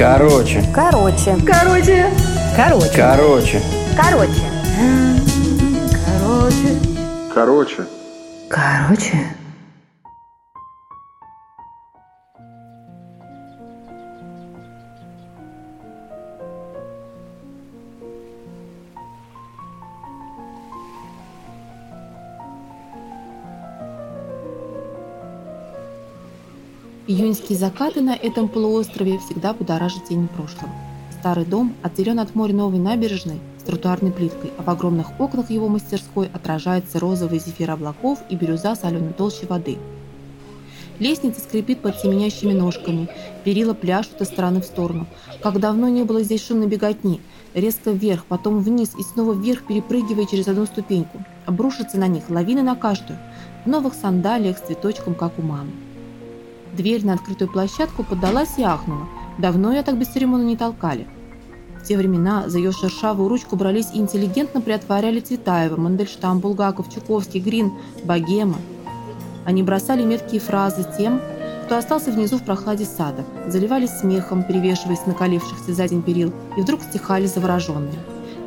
Короче. Короче. Короче. Короче. Короче. Короче. Короче. Короче. Короче. Июньские закаты на этом полуострове всегда будоражат тени прошлого. Старый дом отделен от моря новой набережной с тротуарной плиткой, а в огромных окнах его мастерской отражается розовый зефир облаков и бирюза соленой толщи воды. Лестница скрипит под семенящими ножками, перила пляшут из стороны в сторону. Как давно не было здесь шумной беготни. Резко вверх, потом вниз и снова вверх, перепрыгивая через одну ступеньку. Обрушится на них, лавины на каждую. В новых сандалиях с цветочком, как у мамы. Дверь на открытую площадку поддалась и ахнула. Давно ее так бесцеремонно не толкали. В те времена за ее шершавую ручку брались и интеллигентно приотворяли Цветаева, Мандельштам, Булгаков, Чуковский, Грин, Богема. Они бросали меткие фразы тем, кто остался внизу в прохладе сада, заливались смехом, перевешиваясь накалившихся за день перил, и вдруг стихали завороженные.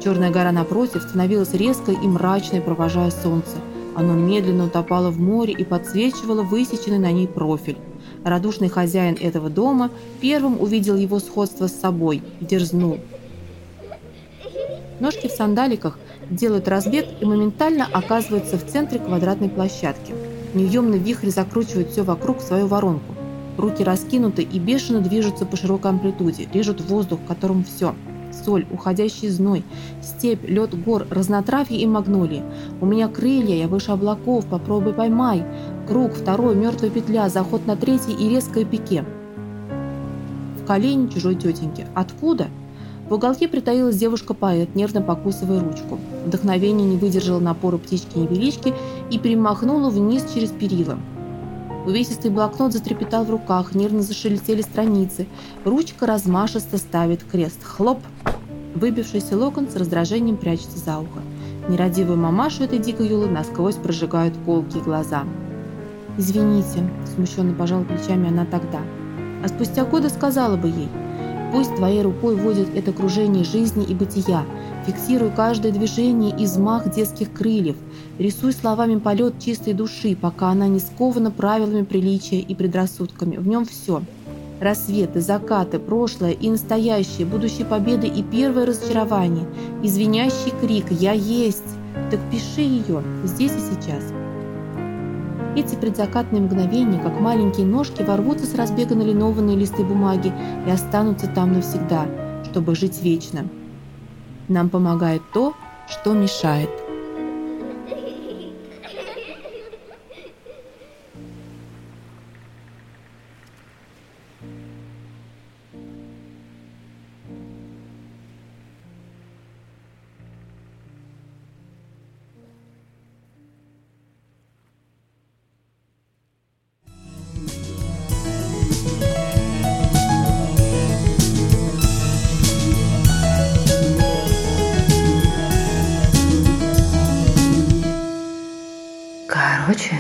Черная гора напротив становилась резкой и мрачной, провожая солнце. Оно медленно утопало в море и подсвечивало высеченный на ней профиль. Радушный хозяин этого дома первым увидел его сходство с собой, дерзнул. Ножки в сандаликах делают разбег и моментально оказываются в центре квадратной площадки. Неуемный вихрь закручивает все вокруг в свою воронку. Руки раскинуты и бешено движутся по широкой амплитуде, режут воздух, в котором все. Соль, уходящий зной, степь, лед гор, разнотравье и магнолии. У меня крылья, я выше облаков, попробуй поймай. Круг, второй, мертвая петля, заход на третий и резкое пике. В колени чужой тетеньки. Откуда? В уголке притаилась девушка-поэт, нервно покусывая ручку. Вдохновение не выдержало напора птички-невелички и перемахнуло вниз через перила. Увесистый блокнот затрепетал в руках, нервно зашелестели страницы. Ручка размашисто ставит крест. Хлоп! Выбившийся локон с раздражением прячется за ухо. Нерадивую мамашу этой дикой юлы насквозь прожигают колкие глаза. «Извините», – смущенно пожала плечами она тогда. А спустя годы сказала бы ей, «Пусть твоей рукой водит это кружение жизни и бытия, фиксируй каждое движение и взмах детских крыльев, рисуй словами полет чистой души, пока она не скована правилами приличия и предрассудками. В нем все – Рассветы, закаты, прошлое и настоящее, будущие победы и первое разочарование, извиняющий крик «Я есть!» Так пиши ее здесь и сейчас. Эти предзакатные мгновения, как маленькие ножки, ворвутся с разбега на линованные листы бумаги и останутся там навсегда, чтобы жить вечно. Нам помогает то, что мешает. Короче.